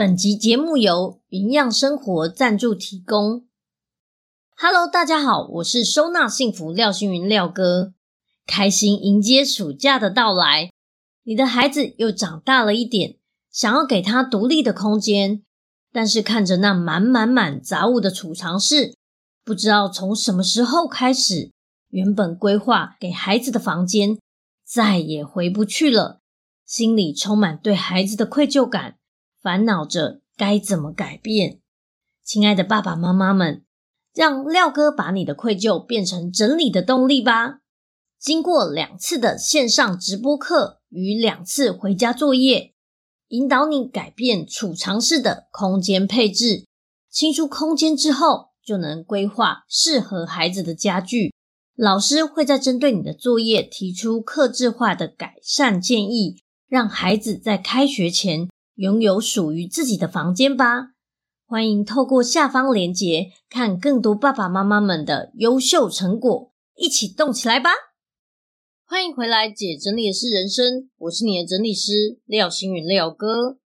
本集节目由云漾生活赞助提供。Hello，大家好，我是收纳幸福廖星云廖哥，开心迎接暑假的到来。你的孩子又长大了一点，想要给他独立的空间，但是看着那满满满杂物的储藏室，不知道从什么时候开始，原本规划给孩子的房间再也回不去了，心里充满对孩子的愧疚感。烦恼着该怎么改变，亲爱的爸爸妈妈们，让廖哥把你的愧疚变成整理的动力吧。经过两次的线上直播课与两次回家作业，引导你改变储藏室的空间配置，清出空间之后，就能规划适合孩子的家具。老师会在针对你的作业提出克制化的改善建议，让孩子在开学前。拥有属于自己的房间吧！欢迎透过下方链接看更多爸爸妈妈们的优秀成果，一起动起来吧！欢迎回来，姐整理的是人生，我是你的整理师廖星云廖哥。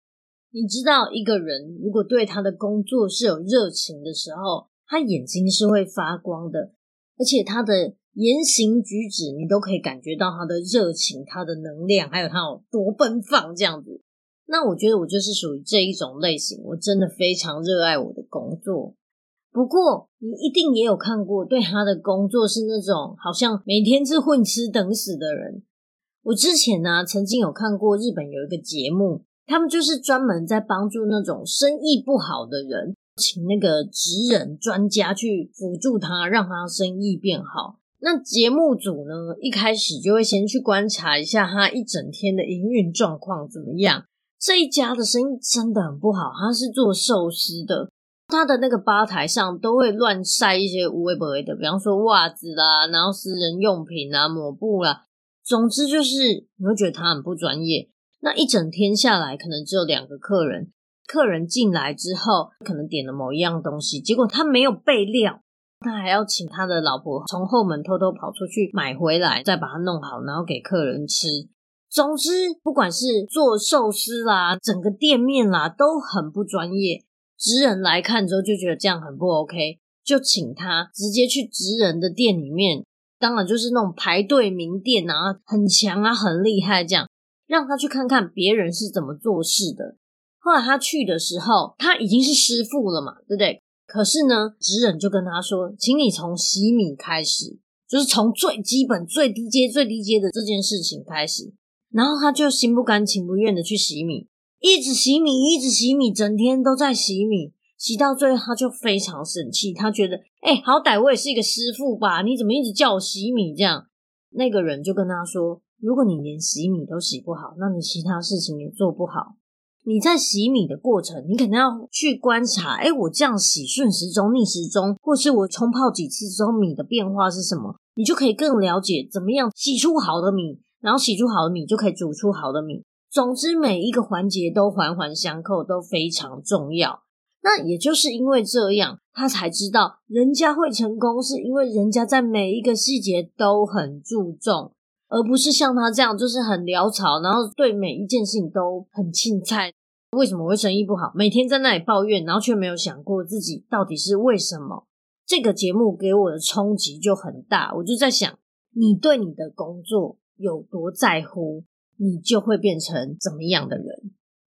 你知道，一个人如果对他的工作是有热情的时候，他眼睛是会发光的，而且他的言行举止，你都可以感觉到他的热情、他的能量，还有他有多奔放这样子。那我觉得我就是属于这一种类型，我真的非常热爱我的工作。不过你一定也有看过，对他的工作是那种好像每天是混吃等死的人。我之前呢、曾经有看过日本有一个节目，他们就是专门在帮助那种生意不好的人，请那个职人专家去辅助他，让他生意变好。那节目组呢，一开始就会先去观察一下他一整天的营运状况怎么样。这一家的生意真的很不好，他是做寿司的，他的那个吧台上都会乱晒一些无微不微的，比方说袜子啦，然后私人用品啊、抹布啦，总之就是你会觉得他很不专业。那一整天下来，可能只有两个客人，客人进来之后，可能点了某一样东西，结果他没有备料，他还要请他的老婆从后门偷偷跑出去买回来，再把它弄好，然后给客人吃。总之，不管是做寿司啦，整个店面啦，都很不专业。职人来看之后就觉得这样很不 OK，就请他直接去职人的店里面，当然就是那种排队名店啊，很强啊，很厉害这样，让他去看看别人是怎么做事的。后来他去的时候，他已经是师傅了嘛，对不对？可是呢，职人就跟他说，请你从洗米开始，就是从最基本、最低阶、最低阶的这件事情开始。然后他就心不甘情不愿的去洗米，一直洗米，一直洗米，整天都在洗米，洗到最后他就非常生气，他觉得，哎，好歹我也是一个师傅吧，你怎么一直叫我洗米这样？那个人就跟他说，如果你连洗米都洗不好，那你其他事情也做不好。你在洗米的过程，你可能要去观察，哎，我这样洗顺时钟、逆时钟，或是我冲泡几次之后米的变化是什么，你就可以更了解怎么样洗出好的米。然后洗出好的米，就可以煮出好的米。总之，每一个环节都环环相扣，都非常重要。那也就是因为这样，他才知道人家会成功，是因为人家在每一个细节都很注重，而不是像他这样，就是很潦草，然后对每一件事情都很青菜。为什么会生意不好？每天在那里抱怨，然后却没有想过自己到底是为什么。这个节目给我的冲击就很大，我就在想，你对你的工作。有多在乎，你就会变成怎么样的人。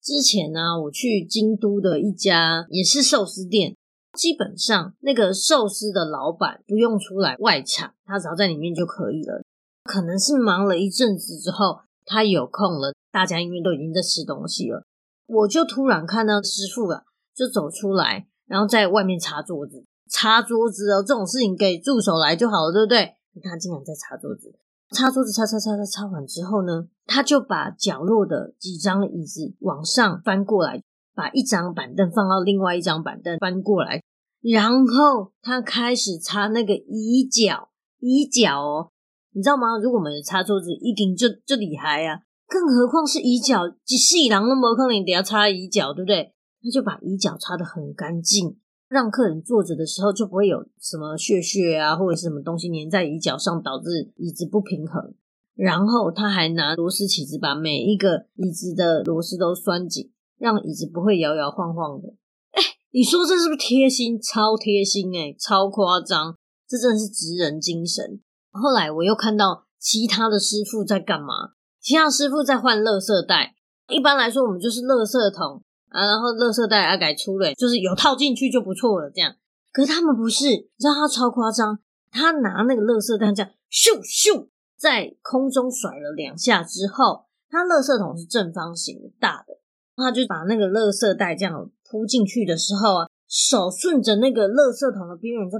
之前呢、我去京都的一家也是寿司店，基本上那个寿司的老板不用出来外场，他只要在里面就可以了。可能是忙了一阵子之后，他有空了，大家因为都已经在吃东西了，我就突然看到师傅啊，就走出来，然后在外面擦桌子，擦桌子哦，这种事情给助手来就好了，对不对？你看，竟然在擦桌子。擦桌子，擦擦擦擦擦完之后呢，他就把角落的几张椅子往上翻过来，把一张板凳放到另外一张板凳翻过来，然后他开始擦那个椅脚，椅脚哦，你知道吗？如果我们擦桌子，一定就就厉害啊，更何况是椅脚，几细囊那么可能你得要擦椅脚，对不对？他就把椅脚擦得很干净，让客人坐着的时候就不会有什么屑屑啊，或者是什么东西粘在椅脚上，导致椅子不平衡。然后他还拿螺丝起子把每一个椅子的螺丝都拴紧。让椅子不会摇摇晃晃的，哎，你说这是不是贴心？超贴心哎，超夸张，这真的是职人精神。后来我又看到其他的师傅在干嘛？其他师傅在换垃圾袋。一般来说，我们就是垃圾桶啊，然后垃圾袋要改粗了，就是有套进去就不错了。这样，可是他们不是，你知道他超夸张，他拿那个垃圾袋这样咻咻在空中甩了两下之后，他垃圾桶是正方形的大的。他就把那个垃圾袋这样铺进去的时候啊，手顺着那个垃圾桶的边缘，就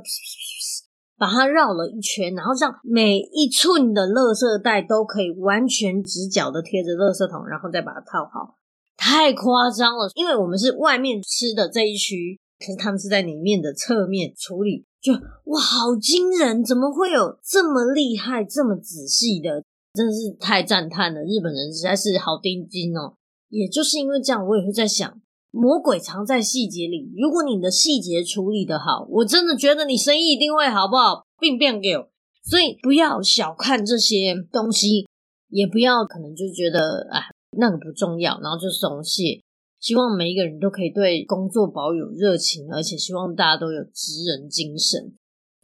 把它绕了一圈，然后这样每一寸的垃圾袋都可以完全直角的贴着垃圾桶，然后再把它套好。太夸张了，因为我们是外面吃的这一区，可是他们是在里面的侧面处理，就哇，好惊人！怎么会有这么厉害、这么仔细的？真的是太赞叹了！日本人实在是好钉钉哦。也就是因为这样，我也会在想，魔鬼藏在细节里。如果你的细节处理得好，我真的觉得你生意一定会好不好？并变给我，所以不要小看这些东西，也不要可能就觉得哎，那个不重要，然后就松懈。希望每一个人都可以对工作保有热情，而且希望大家都有职人精神。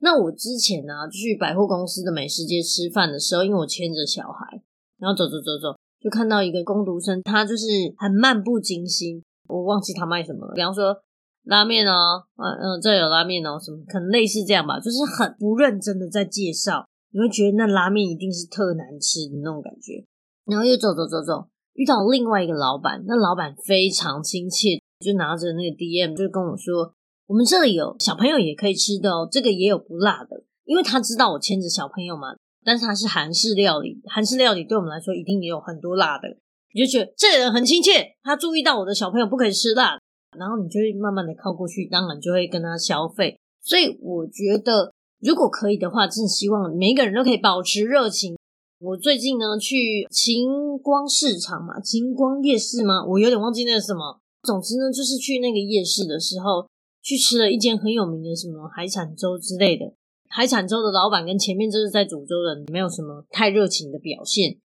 那我之前呢、啊，去百货公司的美食街吃饭的时候，因为我牵着小孩，然后走走走走。就看到一个工读生，他就是很漫不经心，我忘记他卖什么了。比方说拉面哦，嗯、啊、嗯，这有拉面哦，什么可能类似这样吧，就是很不认真的在介绍，你会觉得那拉面一定是特难吃的那种感觉。然后又走走走走，遇到另外一个老板，那老板非常亲切，就拿着那个 DM 就跟我说，我们这里有小朋友也可以吃的哦，这个也有不辣的，因为他知道我牵着小朋友嘛。但是他是韩式料理，韩式料理对我们来说一定也有很多辣的，你就觉得这个人很亲切，他注意到我的小朋友不可以吃辣，然后你就会慢慢的靠过去，当然就会跟他消费。所以我觉得如果可以的话，真的希望每一个人都可以保持热情。我最近呢去晴光市场嘛，晴光夜市吗？我有点忘记那个什么。总之呢，就是去那个夜市的时候，去吃了一间很有名的什么海产粥之类的。海产粥的老板跟前面就是在煮粥的没有什么太热情的表现，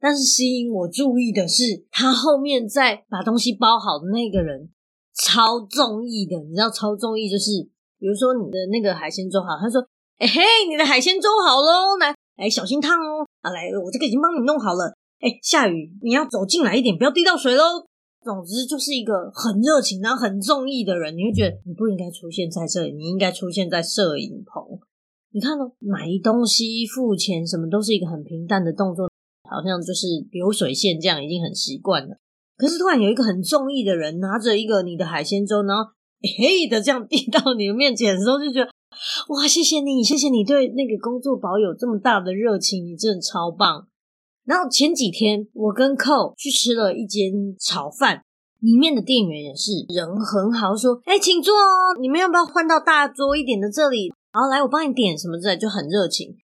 但是吸引我注意的是，他后面在把东西包好的那个人超中意的，你知道超中意就是，比如说你的那个海鲜粥好，他说：“哎、嘿，你的海鲜粥好喽，来，哎小心烫哦，啊来，我这个已经帮你弄好了，哎下雨你要走进来一点，不要滴到水喽。”总之就是一个很热情然后很中意的人，你会觉得你不应该出现在这里，你应该出现在摄影棚。你看哦，买东西、付钱，什么都是一个很平淡的动作，好像就是流水线这样，已经很习惯了。可是突然有一个很中意的人拿着一个你的海鲜粥，然后 嘿的这样递到你的面前的时候，就觉得哇，谢谢你，谢谢你对那个工作保有这么大的热情，你真的超棒。然后前几天我跟寇去吃了一间炒饭，里面的店员也是人很好，说：“哎，请坐哦，你们要不要换到大桌一点的这里？”好，来，我帮你点什么之类，就很热情。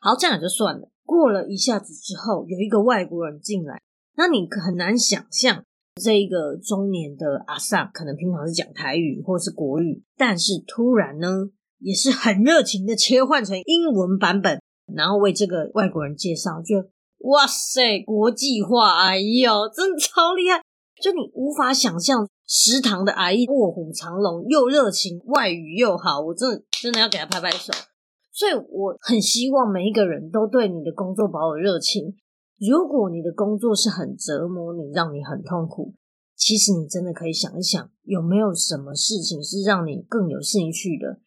好，这样就算了。过了一下子之后，有一个外国人进来，那你很难想象这一个中年的阿桑，可能平常是讲台语或是国语，但是突然呢，也是很热情的切换成英文版本，然后为这个外国人介绍，就哇塞，国际化，哎呦，真的超厉害，就你无法想象。食堂的阿姨卧虎藏龙，又热情，外语又好，我真的真的要给她拍拍手。所以我很希望每一个人都对你的工作保有热情。如果你的工作是很折磨你，让你很痛苦，其实你真的可以想一想，有没有什么事情是让你更有兴趣的？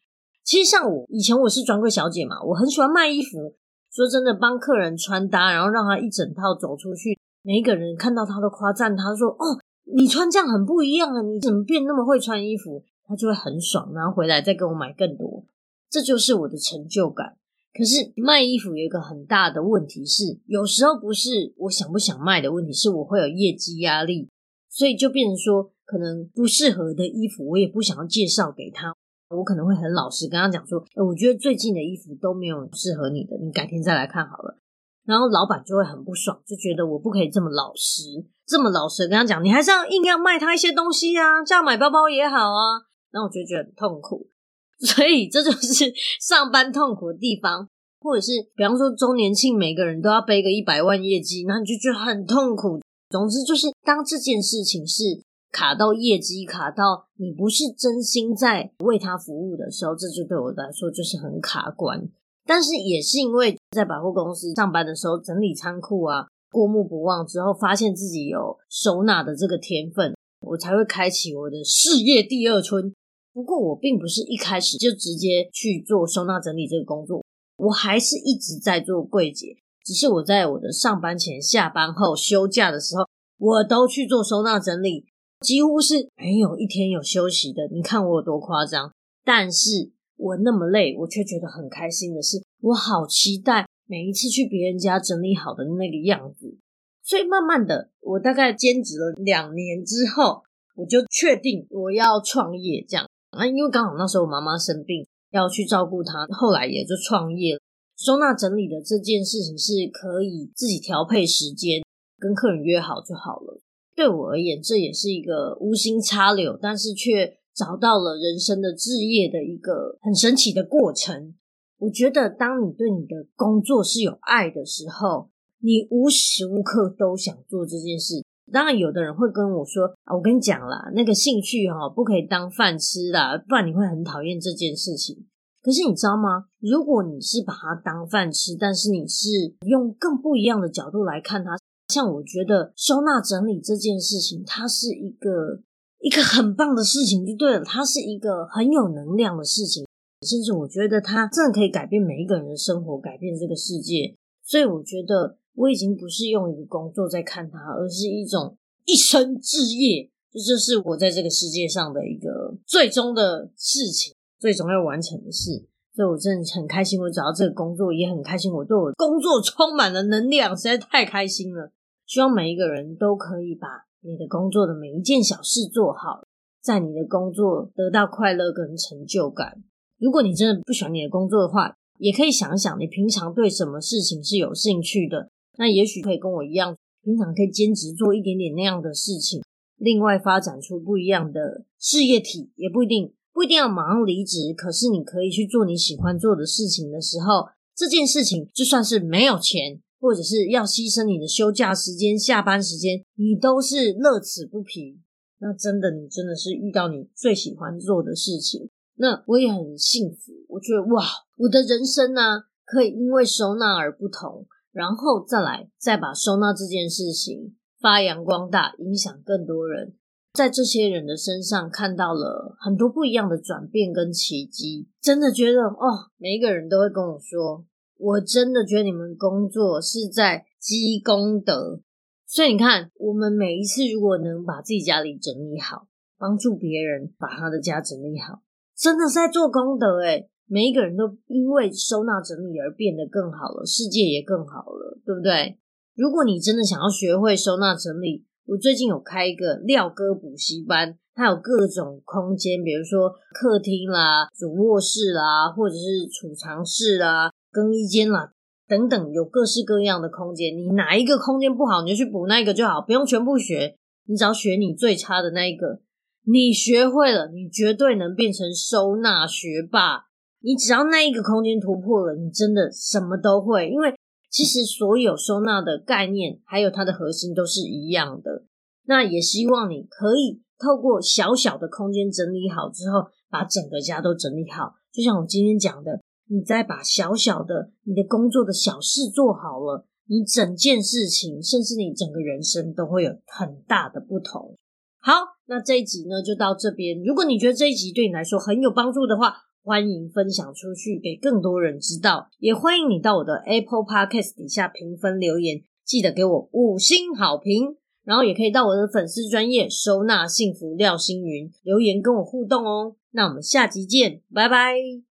其实像我以前我是专柜小姐嘛，我很喜欢卖衣服。说真的，帮客人穿搭，然后让他一整套走出去，每一个人看到他都夸赞他说：“哦。”你穿这样很不一样啊！你怎么变那么会穿衣服？他就会很爽，然后回来再给我买更多，这就是我的成就感。可是卖衣服有一个很大的问题是，有时候不是我想不想卖的问题，是我会有业绩压力，所以就变成说，可能不适合的衣服，我也不想要介绍给他。我可能会很老实跟他讲说，哎，我觉得最近的衣服都没有适合你的，你改天再来看好了。然后老板就会很不爽，就觉得我不可以这么老实，这么老实跟他讲，你还是要硬要卖他一些东西啊，这样买包包也好啊。然后我就觉得很痛苦，所以这就是上班痛苦的地方，或者是比方说周年庆，每个人都要背个一百万业绩，那你就觉得很痛苦。总之就是当这件事情是。卡到业绩，卡到你不是真心在为他服务的时候，这就对我来说就是很卡关。但是也是因为在百货公司上班的时候，整理仓库啊，过目不忘之后，发现自己有收纳的这个天分，我才会开启我的事业第二春。不过我并不是一开始就直接去做收纳整理这个工作，我还是一直在做柜姐，只是我在我的上班前、下班后、休假的时候，我都去做收纳整理。几乎是没有一天有休息的，你看我有多夸张？但是我那么累，我却觉得很开心的是，我好期待每一次去别人家整理好的那个样子。所以慢慢的，我大概兼职了两年之后，我就确定我要创业这样啊，因为刚好那时候我妈妈生病，要去照顾她，后来也就创业了。收纳整理的这件事情是可以自己调配时间，跟客人约好就好了。对我而言，这也是一个无心插柳，但是却找到了人生的志业的一个很神奇的过程。我觉得，当你对你的工作是有爱的时候，你无时无刻都想做这件事。当然，有的人会跟我说：“啊，我跟你讲啦，那个兴趣哈，不可以当饭吃啦，不然你会很讨厌这件事情。”可是你知道吗？如果你是把它当饭吃，但是你是用更不一样的角度来看它。像我觉得收纳整理这件事情，它是一个一个很棒的事情，就对了，它是一个很有能量的事情，甚至我觉得它真的可以改变每一个人的生活，改变这个世界。所以我觉得我已经不是用一个工作在看它，而是一种一生志业，这就是我在这个世界上的一个最终的事情，最终要完成的事。所以我真的很开心，我找到这个工作，也很开心，我对我工作充满了能量，实在太开心了。希望每一个人都可以把你的工作的每一件小事做好，在你的工作得到快乐跟成就感。如果你真的不喜欢你的工作的话，也可以想想你平常对什么事情是有兴趣的。那也许可以跟我一样，平常可以兼职做一点点那样的事情，另外发展出不一样的事业体，也不一定不一定要马上离职。可是你可以去做你喜欢做的事情的时候，这件事情就算是没有钱。或者是要牺牲你的休假时间、下班时间，你都是乐此不疲。那真的，你真的是遇到你最喜欢做的事情。那我也很幸福，我觉得哇，我的人生呢、啊，可以因为收纳而不同，然后再来再把收纳这件事情发扬光大，影响更多人，在这些人的身上看到了很多不一样的转变跟奇迹。真的觉得哦，每一个人都会跟我说。我真的觉得你们工作是在积功德，所以你看，我们每一次如果能把自己家里整理好，帮助别人把他的家整理好，真的是在做功德诶。每一个人都因为收纳整理而变得更好了，世界也更好了，对不对？如果你真的想要学会收纳整理，我最近有开一个廖哥补习班，它有各种空间，比如说客厅啦、主卧室啦，或者是储藏室啦。更衣间啦，等等，有各式各样的空间。你哪一个空间不好，你就去补那个就好，不用全部学。你只要学你最差的那一个，你学会了，你绝对能变成收纳学霸。你只要那一个空间突破了，你真的什么都会。因为其实所有收纳的概念，还有它的核心都是一样的。那也希望你可以透过小小的空间整理好之后，把整个家都整理好。就像我今天讲的。你再把小小的你的工作的小事做好了，你整件事情，甚至你整个人生都会有很大的不同。好，那这一集呢就到这边。如果你觉得这一集对你来说很有帮助的话，欢迎分享出去给更多人知道。也欢迎你到我的 Apple Podcast 底下评分留言，记得给我五星好评。然后也可以到我的粉丝专业收纳幸福廖星云留言跟我互动哦。那我们下集见，拜拜。